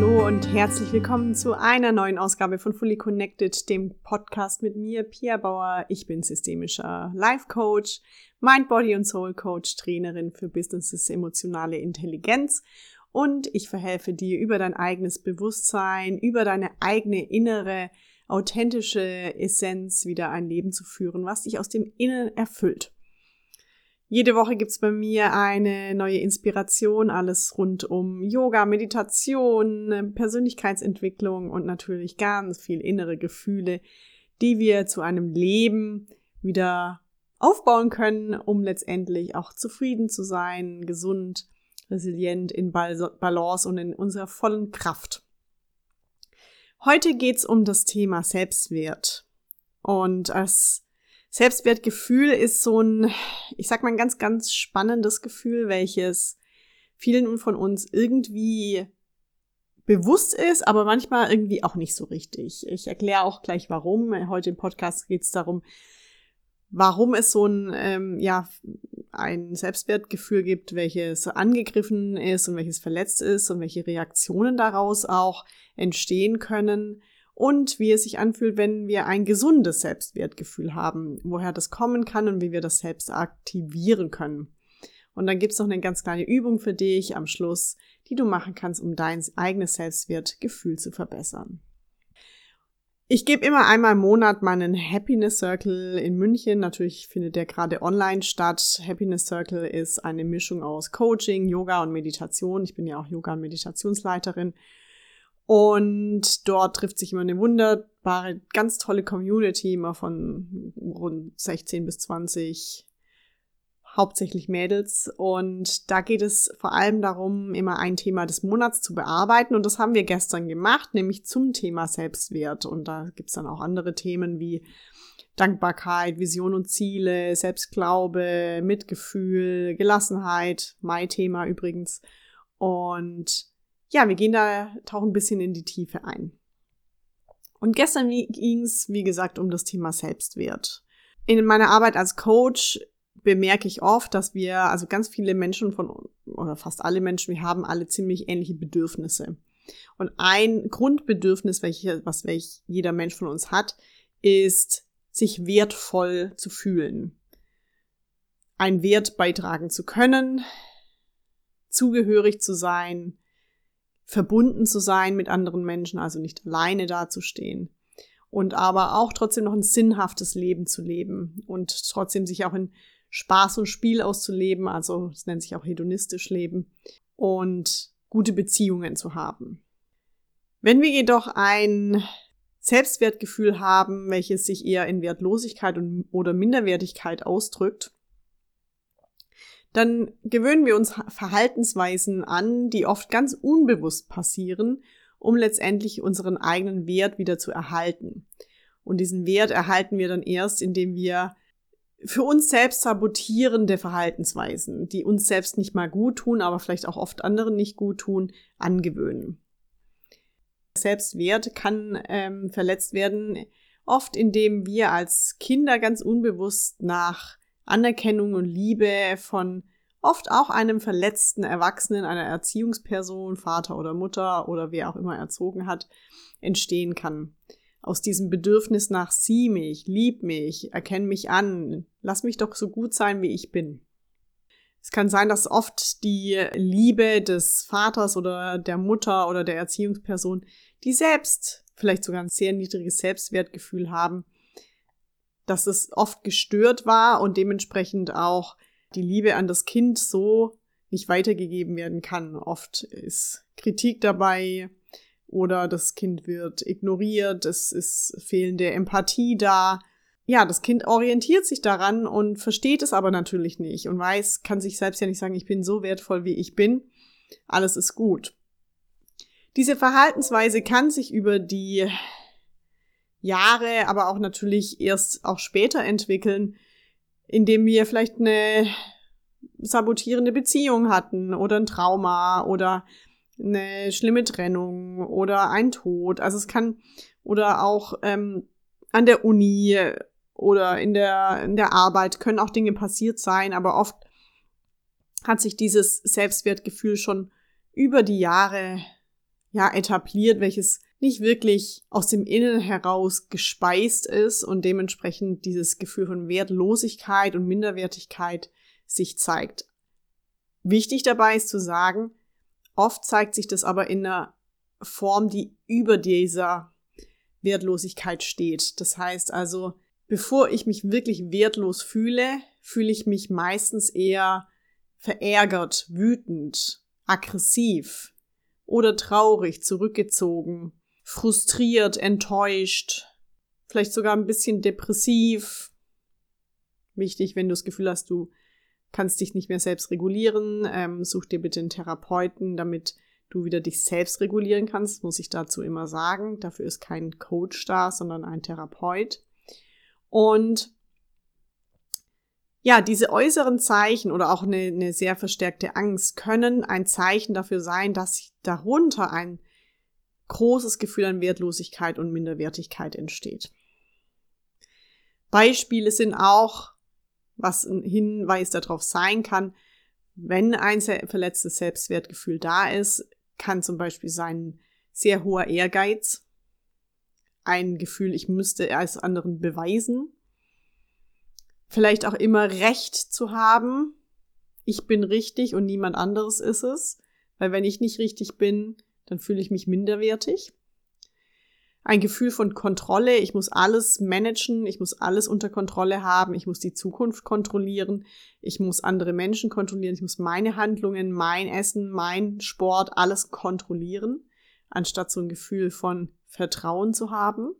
Hallo und herzlich willkommen zu einer neuen Ausgabe von Fully Connected, dem Podcast mit mir, Pia Bauer. Ich bin systemischer Life Coach, Mind, Body und Soul Coach, Trainerin für Businesses emotionale Intelligenz und ich verhelfe dir über dein eigenes Bewusstsein, über deine eigene innere, authentische Essenz wieder ein Leben zu führen, was dich aus dem Innen erfüllt. Jede Woche gibt's bei mir eine neue Inspiration, alles rund um Yoga, Meditation, Persönlichkeitsentwicklung und natürlich ganz viel innere Gefühle, die wir zu einem Leben wieder aufbauen können, um letztendlich auch zufrieden zu sein, gesund, resilient, in Balance und in unserer vollen Kraft. Heute geht's um das Thema Selbstwert. Und als Selbstwertgefühl ist so ein, ich sag mal, ein ganz, ganz spannendes Gefühl, welches vielen von uns irgendwie bewusst ist, aber manchmal irgendwie auch nicht so richtig. Ich erkläre auch gleich warum. Heute im Podcast geht es darum, warum es so ein, ähm, ja, ein Selbstwertgefühl gibt, welches angegriffen ist und welches verletzt ist und welche Reaktionen daraus auch entstehen können und wie es sich anfühlt, wenn wir ein gesundes Selbstwertgefühl haben, woher das kommen kann und wie wir das selbst aktivieren können. Und dann gibt's noch eine ganz kleine Übung für dich am Schluss, die du machen kannst, um dein eigenes Selbstwertgefühl zu verbessern. Ich gebe immer einmal im Monat meinen Happiness Circle in München. Natürlich findet der gerade online statt. Happiness Circle ist eine Mischung aus Coaching, Yoga und Meditation. Ich bin ja auch Yoga- und Meditationsleiterin. Und dort trifft sich immer eine wunderbare, ganz tolle Community, immer von rund 16 bis 20, hauptsächlich Mädels. Und da geht es vor allem darum, immer ein Thema des Monats zu bearbeiten. Und das haben wir gestern gemacht, nämlich zum Thema Selbstwert. Und da gibt's dann auch andere Themen wie Dankbarkeit, Vision und Ziele, Selbstglaube, Mitgefühl, Gelassenheit, mein Thema übrigens. Und ja, wir gehen da, tauchen ein bisschen in die Tiefe ein. Und gestern ging es, wie gesagt, um das Thema Selbstwert. In meiner Arbeit als Coach bemerke ich oft, dass wir, also ganz viele Menschen von, oder fast alle Menschen, wir haben alle ziemlich ähnliche Bedürfnisse. Und ein Grundbedürfnis, welche, was welch jeder Mensch von uns hat, ist, sich wertvoll zu fühlen. Einen Wert beitragen zu können, zugehörig zu sein, verbunden zu sein mit anderen Menschen, also nicht alleine dazustehen. Und aber auch trotzdem noch ein sinnhaftes Leben zu leben und trotzdem sich auch in Spaß und Spiel auszuleben, also es nennt sich auch hedonistisch leben und gute Beziehungen zu haben. Wenn wir jedoch ein Selbstwertgefühl haben, welches sich eher in Wertlosigkeit und, oder Minderwertigkeit ausdrückt, dann gewöhnen wir uns Verhaltensweisen an, die oft ganz unbewusst passieren, um letztendlich unseren eigenen Wert wieder zu erhalten. Und diesen Wert erhalten wir dann erst, indem wir für uns selbst sabotierende Verhaltensweisen, die uns selbst nicht mal gut tun, aber vielleicht auch oft anderen nicht gut tun, angewöhnen. Selbstwert kann ähm, verletzt werden, oft indem wir als Kinder ganz unbewusst nach Anerkennung und Liebe von oft auch einem verletzten Erwachsenen, einer Erziehungsperson, Vater oder Mutter oder wer auch immer erzogen hat, entstehen kann. Aus diesem Bedürfnis nach sieh mich, lieb mich, erkenn mich an, lass mich doch so gut sein, wie ich bin. Es kann sein, dass oft die Liebe des Vaters oder der Mutter oder der Erziehungsperson, die selbst vielleicht sogar ein sehr niedriges Selbstwertgefühl haben, dass es oft gestört war und dementsprechend auch die Liebe an das Kind so nicht weitergegeben werden kann. Oft ist Kritik dabei oder das Kind wird ignoriert, es ist fehlende Empathie da. Ja, das Kind orientiert sich daran und versteht es aber natürlich nicht und weiß, kann sich selbst ja nicht sagen, ich bin so wertvoll, wie ich bin. Alles ist gut. Diese Verhaltensweise kann sich über die Jahre, aber auch natürlich erst auch später entwickeln, indem wir vielleicht eine sabotierende Beziehung hatten oder ein Trauma oder eine schlimme Trennung oder ein Tod. Also es kann oder auch ähm, an der Uni oder in der, in der Arbeit können auch Dinge passiert sein, aber oft hat sich dieses Selbstwertgefühl schon über die Jahre ja, etabliert, welches nicht wirklich aus dem Innen heraus gespeist ist und dementsprechend dieses Gefühl von Wertlosigkeit und Minderwertigkeit sich zeigt. Wichtig dabei ist zu sagen, oft zeigt sich das aber in einer Form, die über dieser Wertlosigkeit steht. Das heißt also, bevor ich mich wirklich wertlos fühle, fühle ich mich meistens eher verärgert, wütend, aggressiv oder traurig, zurückgezogen, frustriert, enttäuscht, vielleicht sogar ein bisschen depressiv. Wichtig, wenn du das Gefühl hast, du kannst dich nicht mehr selbst regulieren, ähm, such dir bitte einen Therapeuten, damit du wieder dich selbst regulieren kannst, muss ich dazu immer sagen. Dafür ist kein Coach da, sondern ein Therapeut. Und ja, diese äußeren Zeichen oder auch eine, eine sehr verstärkte Angst können ein Zeichen dafür sein, dass darunter ein großes Gefühl an Wertlosigkeit und Minderwertigkeit entsteht. Beispiele sind auch, was ein Hinweis darauf sein kann, wenn ein verletztes Selbstwertgefühl da ist, kann zum Beispiel sein sehr hoher Ehrgeiz, ein Gefühl, ich müsste als anderen beweisen, vielleicht auch immer Recht zu haben, ich bin richtig und niemand anderes ist es, weil wenn ich nicht richtig bin, dann fühle ich mich minderwertig. Ein Gefühl von Kontrolle, ich muss alles managen, ich muss alles unter Kontrolle haben, ich muss die Zukunft kontrollieren, ich muss andere Menschen kontrollieren, ich muss meine Handlungen, mein Essen, mein Sport, alles kontrollieren, anstatt so ein Gefühl von Vertrauen zu haben.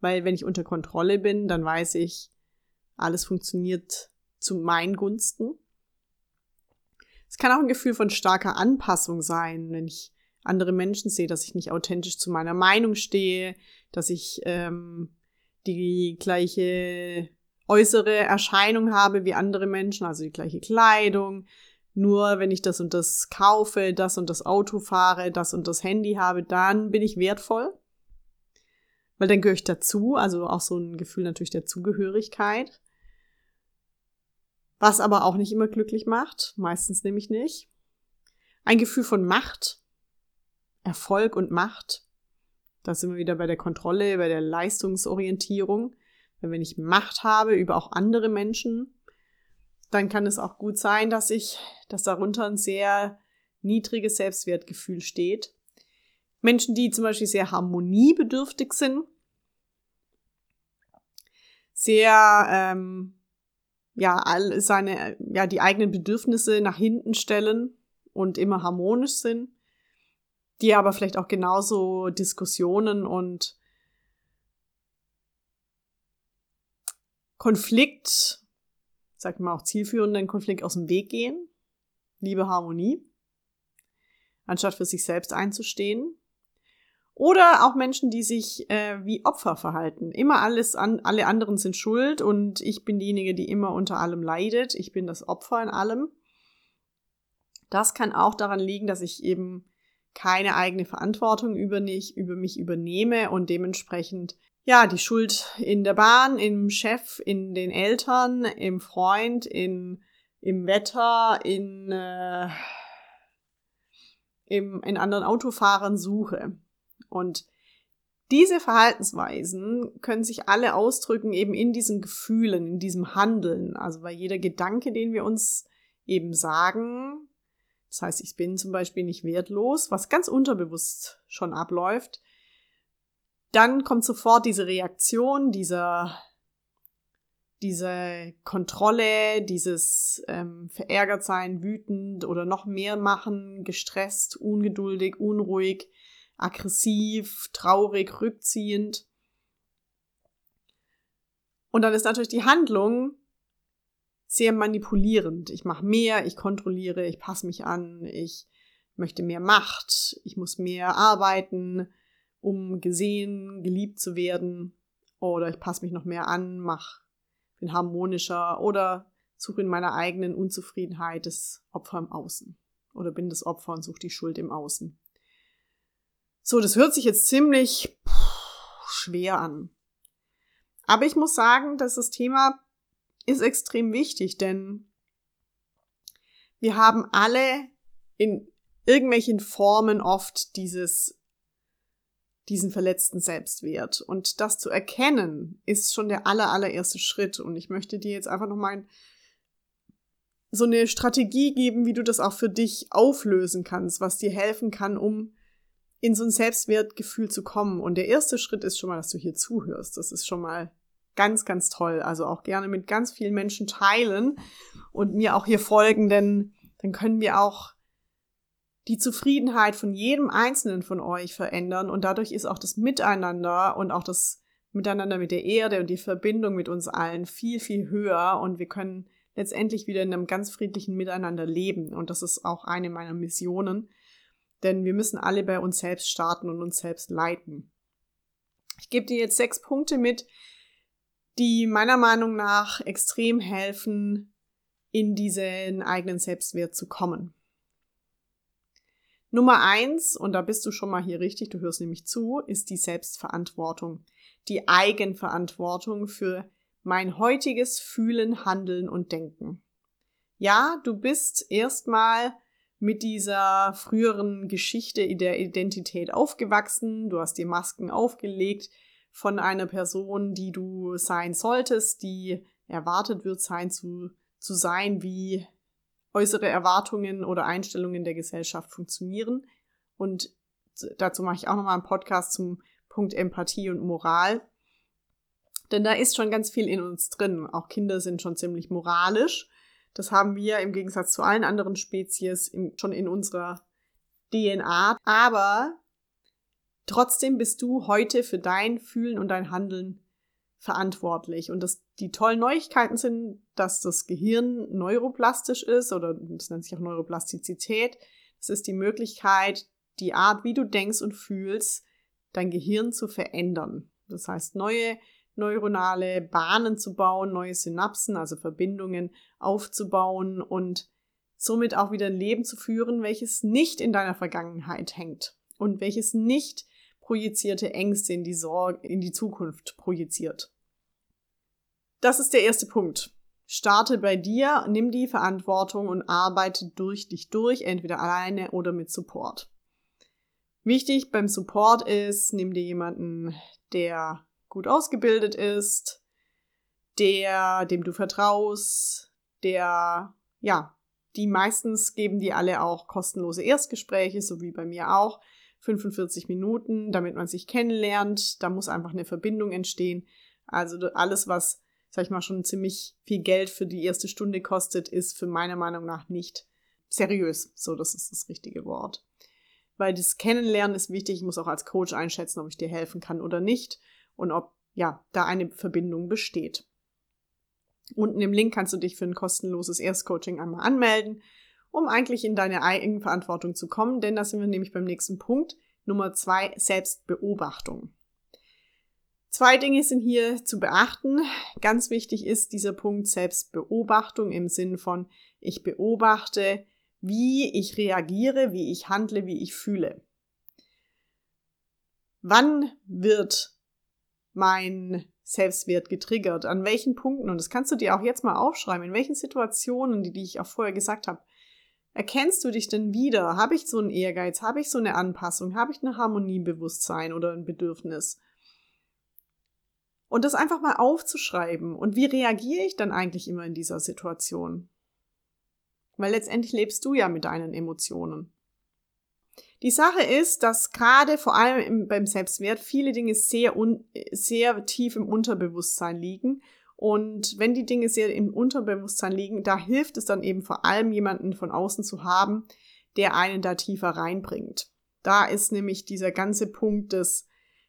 Weil wenn ich unter Kontrolle bin, dann weiß ich, alles funktioniert zu meinen Gunsten. Es kann auch ein Gefühl von starker Anpassung sein, wenn ich andere Menschen sehe, dass ich nicht authentisch zu meiner Meinung stehe, dass ich ähm, die gleiche äußere Erscheinung habe wie andere Menschen, also die gleiche Kleidung. Nur wenn ich das und das kaufe, das und das Auto fahre, das und das Handy habe, dann bin ich wertvoll. Weil dann gehöre ich dazu, also auch so ein Gefühl natürlich der Zugehörigkeit. Was aber auch nicht immer glücklich macht, meistens nämlich nicht. Ein Gefühl von Macht, Erfolg und Macht. Da sind wir wieder bei der Kontrolle, bei der Leistungsorientierung. Wenn ich Macht habe über auch andere Menschen, dann kann es auch gut sein, dass ich, dass darunter ein sehr niedriges Selbstwertgefühl steht. Menschen, die zum Beispiel sehr harmoniebedürftig sind, sehr ähm, ja all seine ja die eigenen Bedürfnisse nach hinten stellen und immer harmonisch sind, die aber vielleicht auch genauso Diskussionen und Konflikt, sagt man auch zielführenden Konflikt aus dem Weg gehen, liebe Harmonie, anstatt für sich selbst einzustehen. Oder auch Menschen, die sich äh, wie Opfer verhalten. Immer alles an, alle anderen sind schuld und ich bin diejenige, die immer unter allem leidet. Ich bin das Opfer in allem. Das kann auch daran liegen, dass ich eben keine eigene Verantwortung über, nicht, über mich übernehme und dementsprechend ja die Schuld in der Bahn, im Chef, in den Eltern, im Freund, in, im Wetter, in, äh, im, in anderen Autofahrern suche. Und diese Verhaltensweisen können sich alle ausdrücken eben in diesen Gefühlen, in diesem Handeln. Also bei jeder Gedanke, den wir uns eben sagen, das heißt, ich bin zum Beispiel nicht wertlos, was ganz unterbewusst schon abläuft. Dann kommt sofort diese Reaktion, dieser, diese Kontrolle, dieses ähm, verärgert sein, wütend oder noch mehr machen, gestresst, ungeduldig, unruhig, aggressiv, traurig, rückziehend. Und dann ist natürlich die Handlung sehr manipulierend. Ich mache mehr, ich kontrolliere, ich passe mich an, ich möchte mehr Macht, ich muss mehr arbeiten, um gesehen, geliebt zu werden. Oder ich passe mich noch mehr an, mach, bin harmonischer oder suche in meiner eigenen Unzufriedenheit das Opfer im Außen. Oder bin das Opfer und suche die Schuld im Außen. So, das hört sich jetzt ziemlich schwer an. Aber ich muss sagen, dass das Thema ist extrem wichtig, denn wir haben alle in irgendwelchen Formen oft dieses, diesen verletzten Selbstwert. Und das zu erkennen, ist schon der aller, allererste Schritt. Und ich möchte dir jetzt einfach nochmal so eine Strategie geben, wie du das auch für dich auflösen kannst, was dir helfen kann, um in so ein Selbstwertgefühl zu kommen. Und der erste Schritt ist schon mal, dass du hier zuhörst. Das ist schon mal ganz, ganz toll. Also auch gerne mit ganz vielen Menschen teilen und mir auch hier folgen, denn dann können wir auch die Zufriedenheit von jedem Einzelnen von euch verändern und dadurch ist auch das Miteinander und auch das Miteinander mit der Erde und die Verbindung mit uns allen viel, viel höher und wir können letztendlich wieder in einem ganz friedlichen Miteinander leben und das ist auch eine meiner Missionen, denn wir müssen alle bei uns selbst starten und uns selbst leiten. Ich gebe dir jetzt sechs Punkte mit, die meiner Meinung nach extrem helfen, in diesen eigenen Selbstwert zu kommen. Nummer eins, und da bist du schon mal hier richtig, du hörst nämlich zu, ist die Selbstverantwortung. Die Eigenverantwortung für mein heutiges Fühlen, Handeln und Denken. Ja, du bist erstmal mit dieser früheren Geschichte der Identität aufgewachsen, du hast dir Masken aufgelegt von einer Person, die du sein solltest, die erwartet wird sein zu, zu sein, wie äußere Erwartungen oder Einstellungen der Gesellschaft funktionieren. Und dazu mache ich auch nochmal einen Podcast zum Punkt Empathie und Moral. Denn da ist schon ganz viel in uns drin. Auch Kinder sind schon ziemlich moralisch. Das haben wir im Gegensatz zu allen anderen Spezies in, schon in unserer DNA. Aber trotzdem bist du heute für dein Fühlen und dein Handeln verantwortlich. Und das, die tollen Neuigkeiten sind, dass das Gehirn neuroplastisch ist oder das nennt sich auch Neuroplastizität. Das ist die Möglichkeit, die Art, wie du denkst und fühlst, dein Gehirn zu verändern. Das heißt, neue neuronale Bahnen zu bauen, neue Synapsen, also Verbindungen aufzubauen und somit auch wieder ein Leben zu führen, welches nicht in deiner Vergangenheit hängt und welches nicht projizierte Ängste in die Sorge, in die Zukunft projiziert. Das ist der erste Punkt. Starte bei dir, nimm die Verantwortung und arbeite durch dich durch, entweder alleine oder mit Support. Wichtig beim Support ist, nimm dir jemanden, der gut ausgebildet ist, der, dem du vertraust, der, ja, die meistens geben die alle auch kostenlose Erstgespräche, so wie bei mir auch. 45 Minuten, damit man sich kennenlernt. Da muss einfach eine Verbindung entstehen. Also alles, was, sag ich mal, schon ziemlich viel Geld für die erste Stunde kostet, ist für meiner Meinung nach nicht seriös. So, das ist das richtige Wort. Weil das Kennenlernen ist wichtig. Ich muss auch als Coach einschätzen, ob ich dir helfen kann oder nicht und ob ja da eine Verbindung besteht. Unten im Link kannst du dich für ein kostenloses Erstcoaching einmal anmelden, um eigentlich in deine Eigenverantwortung zu kommen, denn da sind wir nämlich beim nächsten Punkt. Nummer zwei, Selbstbeobachtung. Zwei Dinge sind hier zu beachten. Ganz wichtig ist dieser Punkt Selbstbeobachtung im Sinn von, ich beobachte, wie ich reagiere, wie ich handle, wie ich fühle. Wann wird mein Selbstwert getriggert? An welchen Punkten? Und das kannst du dir auch jetzt mal aufschreiben. In welchen Situationen, die, die ich auch vorher gesagt habe, erkennst du dich denn wieder? Habe ich so einen Ehrgeiz? Habe ich so eine Anpassung? Habe ich ein Harmoniebewusstsein oder ein Bedürfnis? Und das einfach mal aufzuschreiben. Und wie reagiere ich dann eigentlich immer in dieser Situation? Weil letztendlich lebst du ja mit deinen Emotionen. Die Sache ist, dass gerade vor allem im, beim Selbstwert viele Dinge sehr, un, sehr tief im Unterbewusstsein liegen. Und wenn die Dinge sehr im Unterbewusstsein liegen, da hilft es dann eben vor allem jemanden von außen zu haben, der einen da tiefer reinbringt. Da ist nämlich dieser ganze Punkt des,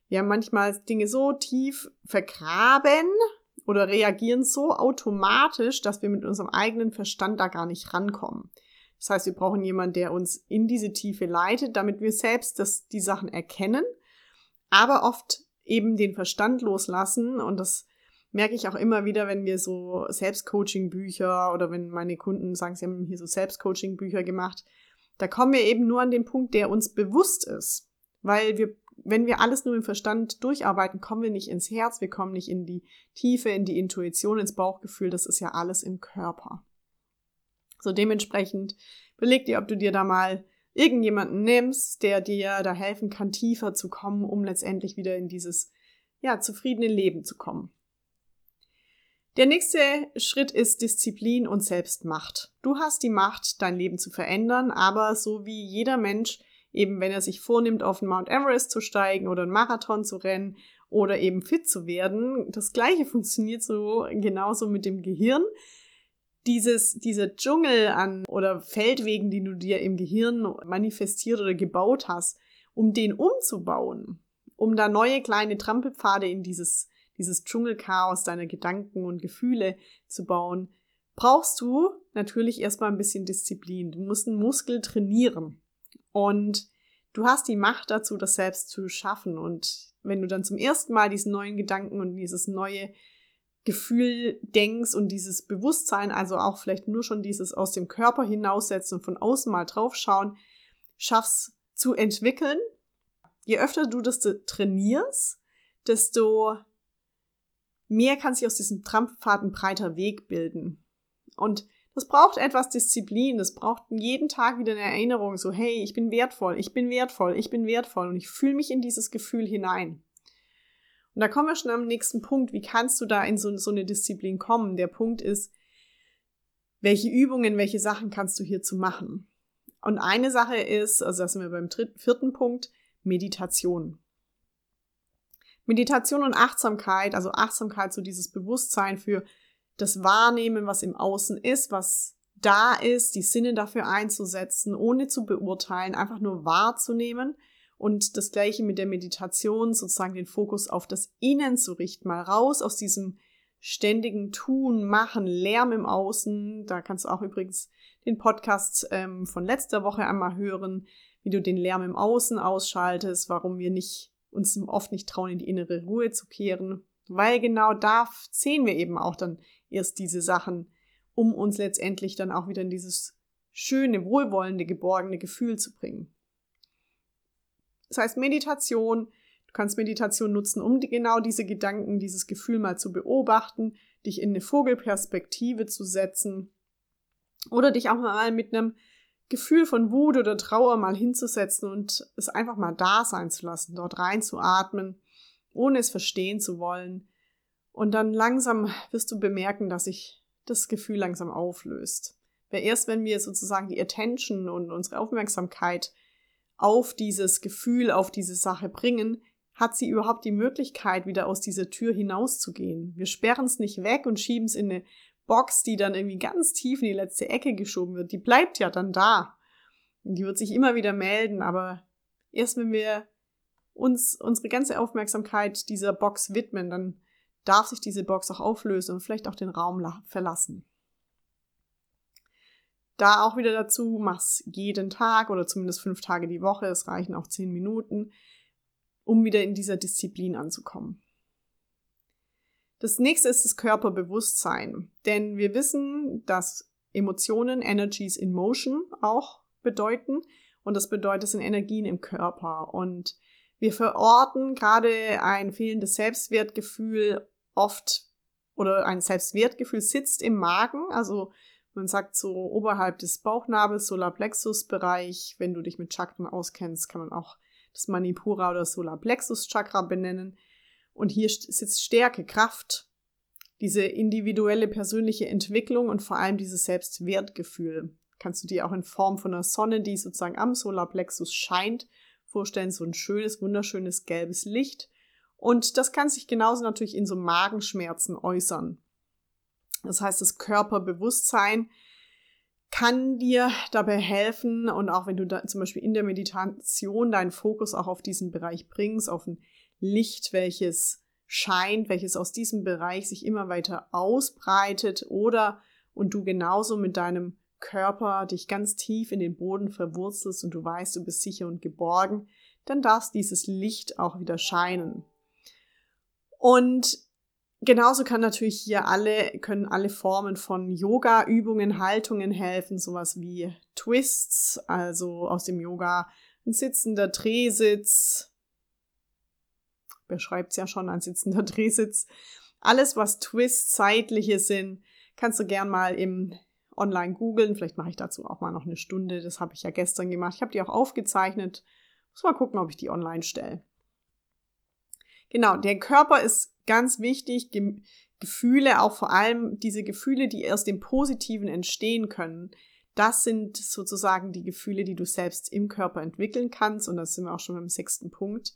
ja, manchmal Dinge so tief vergraben oder reagieren so automatisch, dass wir mit unserem eigenen Verstand da gar nicht rankommen. Das heißt, wir brauchen jemanden, der uns in diese Tiefe leitet, damit wir selbst das, die Sachen erkennen, aber oft eben den Verstand loslassen. Und das merke ich auch immer wieder, wenn wir so Selbstcoaching-Bücher oder wenn meine Kunden sagen, sie haben hier so Selbstcoaching-Bücher gemacht. Da kommen wir eben nur an den Punkt, der uns bewusst ist. Weil wir, wenn wir alles nur im Verstand durcharbeiten, kommen wir nicht ins Herz, wir kommen nicht in die Tiefe, in die Intuition, ins Bauchgefühl. Das ist ja alles im Körper. So dementsprechend beleg dir, ob du dir da mal irgendjemanden nimmst, der dir da helfen kann, tiefer zu kommen, um letztendlich wieder in dieses, ja, zufriedene Leben zu kommen. Der nächste Schritt ist Disziplin und Selbstmacht. Du hast die Macht, dein Leben zu verändern, aber so wie jeder Mensch, eben wenn er sich vornimmt, auf den Mount Everest zu steigen oder einen Marathon zu rennen oder eben fit zu werden, das gleiche funktioniert so genauso mit dem Gehirn. Dieses, dieser Dschungel an oder Feldwegen, die du dir im Gehirn manifestiert oder gebaut hast, um den umzubauen, um da neue kleine Trampelpfade in dieses dieses Dschungelchaos deiner Gedanken und Gefühle zu bauen, brauchst du natürlich erstmal ein bisschen Disziplin. Du musst einen Muskel trainieren. Und du hast die Macht dazu, das selbst zu schaffen. Und wenn du dann zum ersten Mal diesen neuen Gedanken und dieses neue Gefühl denkst und dieses Bewusstsein, also auch vielleicht nur schon dieses aus dem Körper hinaussetzen und von außen mal draufschauen, schaffst zu entwickeln. Je öfter du das trainierst, desto mehr kann sich aus diesem Trampfpfad ein breiter Weg bilden. Und das braucht etwas Disziplin, das braucht jeden Tag wieder eine Erinnerung, so hey, ich bin wertvoll, ich bin wertvoll, ich bin wertvoll und ich fühle mich in dieses Gefühl hinein. Und da kommen wir schon am nächsten Punkt, wie kannst du da in so, so eine Disziplin kommen? Der Punkt ist, welche Übungen, welche Sachen kannst du hierzu machen? Und eine Sache ist, also das sind wir beim dritten, vierten Punkt, Meditation. Meditation und Achtsamkeit, also Achtsamkeit, so dieses Bewusstsein für das Wahrnehmen, was im Außen ist, was da ist, die Sinne dafür einzusetzen, ohne zu beurteilen, einfach nur wahrzunehmen und das gleiche mit der Meditation, sozusagen den Fokus auf das Innen zu richten, mal raus aus diesem ständigen Tun, Machen, Lärm im Außen. Da kannst du auch übrigens den Podcast ähm, von letzter Woche einmal hören, wie du den Lärm im Außen ausschaltest, warum wir nicht uns oft nicht trauen, in die innere Ruhe zu kehren, weil genau da sehen wir eben auch dann erst diese Sachen, um uns letztendlich dann auch wieder in dieses schöne, wohlwollende, geborgene Gefühl zu bringen. Das heißt, Meditation, du kannst Meditation nutzen, um die, genau diese Gedanken, dieses Gefühl mal zu beobachten, dich in eine Vogelperspektive zu setzen oder dich auch mal mit einem Gefühl von Wut oder Trauer mal hinzusetzen und es einfach mal da sein zu lassen, dort reinzuatmen, ohne es verstehen zu wollen. Und dann langsam wirst du bemerken, dass sich das Gefühl langsam auflöst. Weil erst wenn wir sozusagen die Attention und unsere Aufmerksamkeit auf dieses Gefühl, auf diese Sache bringen, hat sie überhaupt die Möglichkeit, wieder aus dieser Tür hinauszugehen. Wir sperren es nicht weg und schieben es in eine Box, die dann irgendwie ganz tief in die letzte Ecke geschoben wird, die bleibt ja dann da. Und die wird sich immer wieder melden, aber erst wenn wir uns unsere ganze Aufmerksamkeit dieser Box widmen, dann darf sich diese Box auch auflösen und vielleicht auch den Raum verlassen. Da auch wieder dazu, mach's jeden Tag oder zumindest fünf Tage die Woche, es reichen auch zehn Minuten, um wieder in dieser Disziplin anzukommen. Das nächste ist das Körperbewusstsein. Denn wir wissen, dass Emotionen Energies in Motion auch bedeuten. Und das bedeutet, es sind Energien im Körper. Und wir verorten gerade ein fehlendes Selbstwertgefühl oft oder ein Selbstwertgefühl sitzt im Magen. Also man sagt so oberhalb des Bauchnabels, Solarplexus-Bereich. Wenn du dich mit Chakren auskennst, kann man auch das Manipura oder Solarplexus-Chakra benennen. Und hier sitzt Stärke, Kraft, diese individuelle persönliche Entwicklung und vor allem dieses Selbstwertgefühl. Kannst du dir auch in Form von einer Sonne, die sozusagen am Solarplexus scheint, vorstellen, so ein schönes, wunderschönes gelbes Licht. Und das kann sich genauso natürlich in so Magenschmerzen äußern. Das heißt, das Körperbewusstsein kann dir dabei helfen und auch wenn du da zum Beispiel in der Meditation deinen Fokus auch auf diesen Bereich bringst, auf ein Licht, welches scheint, welches aus diesem Bereich sich immer weiter ausbreitet oder und du genauso mit deinem Körper dich ganz tief in den Boden verwurzelst und du weißt, du bist sicher und geborgen, dann darf dieses Licht auch wieder scheinen. Und genauso kann natürlich hier alle, können alle Formen von Yoga-Übungen, Haltungen helfen, sowas wie Twists, also aus dem Yoga ein sitzender Drehsitz, beschreibt es ja schon, ein sitzender Drehsitz. Alles, was Twists, zeitliche sind, kannst du gern mal im online googeln. Vielleicht mache ich dazu auch mal noch eine Stunde. Das habe ich ja gestern gemacht. Ich habe die auch aufgezeichnet. Muss mal gucken, ob ich die online stelle. Genau, der Körper ist ganz wichtig. Ge Gefühle, auch vor allem diese Gefühle, die aus dem Positiven entstehen können. Das sind sozusagen die Gefühle, die du selbst im Körper entwickeln kannst. Und da sind wir auch schon beim sechsten Punkt.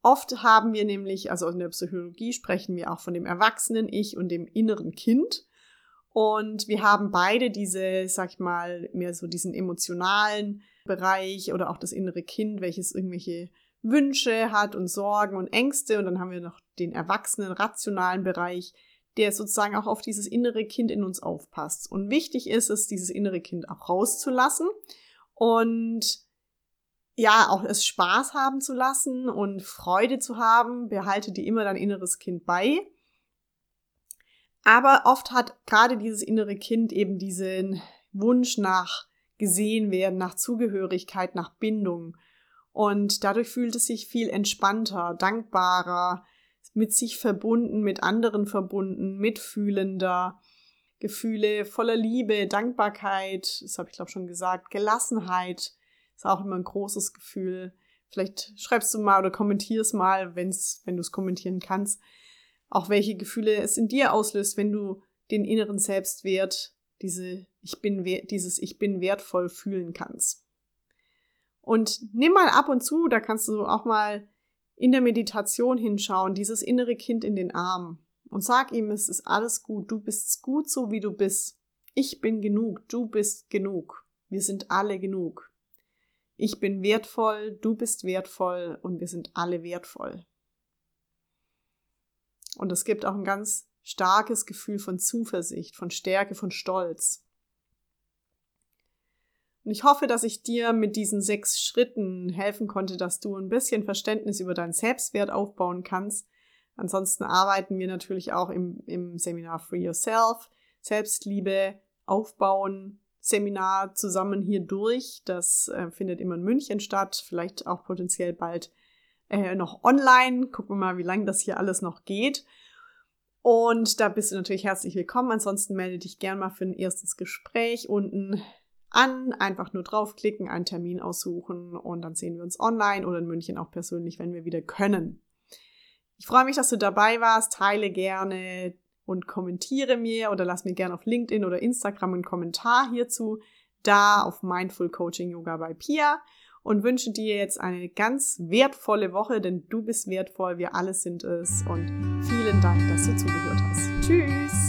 Oft haben wir nämlich, also in der Psychologie sprechen wir auch von dem erwachsenen Ich und dem inneren Kind. Und wir haben beide diese, sag ich mal, mehr so diesen emotionalen Bereich oder auch das innere Kind, welches irgendwelche Wünsche hat und Sorgen und Ängste. Und dann haben wir noch den erwachsenen, rationalen Bereich, der sozusagen auch auf dieses innere Kind in uns aufpasst. Und wichtig ist es, dieses innere Kind auch rauszulassen und ja, auch es Spaß haben zu lassen und Freude zu haben. Behalte dir immer dein inneres Kind bei. Aber oft hat gerade dieses innere Kind eben diesen Wunsch nach gesehen werden, nach Zugehörigkeit, nach Bindung. Und dadurch fühlt es sich viel entspannter, dankbarer, mit sich verbunden, mit anderen verbunden, mitfühlender, Gefühle voller Liebe, Dankbarkeit, das habe ich glaube schon gesagt, Gelassenheit ist auch immer ein großes Gefühl. Vielleicht schreibst du mal oder kommentierst mal, wenn's, wenn du es kommentieren kannst, auch welche Gefühle es in dir auslöst, wenn du den inneren Selbstwert, diese ich bin dieses ich bin wertvoll fühlen kannst. Und nimm mal ab und zu, da kannst du auch mal in der Meditation hinschauen, dieses innere Kind in den Arm und sag ihm, es ist alles gut, du bist gut so, wie du bist. Ich bin genug, du bist genug. Wir sind alle genug. Ich bin wertvoll, du bist wertvoll und wir sind alle wertvoll. Und es gibt auch ein ganz starkes Gefühl von Zuversicht, von Stärke, von Stolz. Und ich hoffe, dass ich dir mit diesen sechs Schritten helfen konnte, dass du ein bisschen Verständnis über deinen Selbstwert aufbauen kannst. Ansonsten arbeiten wir natürlich auch im, im Seminar Free Yourself, Selbstliebe aufbauen, Seminar zusammen hier durch. Das äh, findet immer in München statt, vielleicht auch potenziell bald äh, noch online. Gucken wir mal, wie lange das hier alles noch geht. Und da bist du natürlich herzlich willkommen. Ansonsten melde dich gern mal für ein erstes Gespräch unten an, einfach nur draufklicken, einen Termin aussuchen und dann sehen wir uns online oder in München auch persönlich, wenn wir wieder können. Ich freue mich, dass du dabei warst. Teile gerne und kommentiere mir oder lass mir gerne auf LinkedIn oder Instagram einen Kommentar hierzu da auf Mindful Coaching Yoga bei Pia und wünsche dir jetzt eine ganz wertvolle Woche, denn du bist wertvoll, wir alle sind es und vielen Dank, dass du zugehört hast. Tschüss!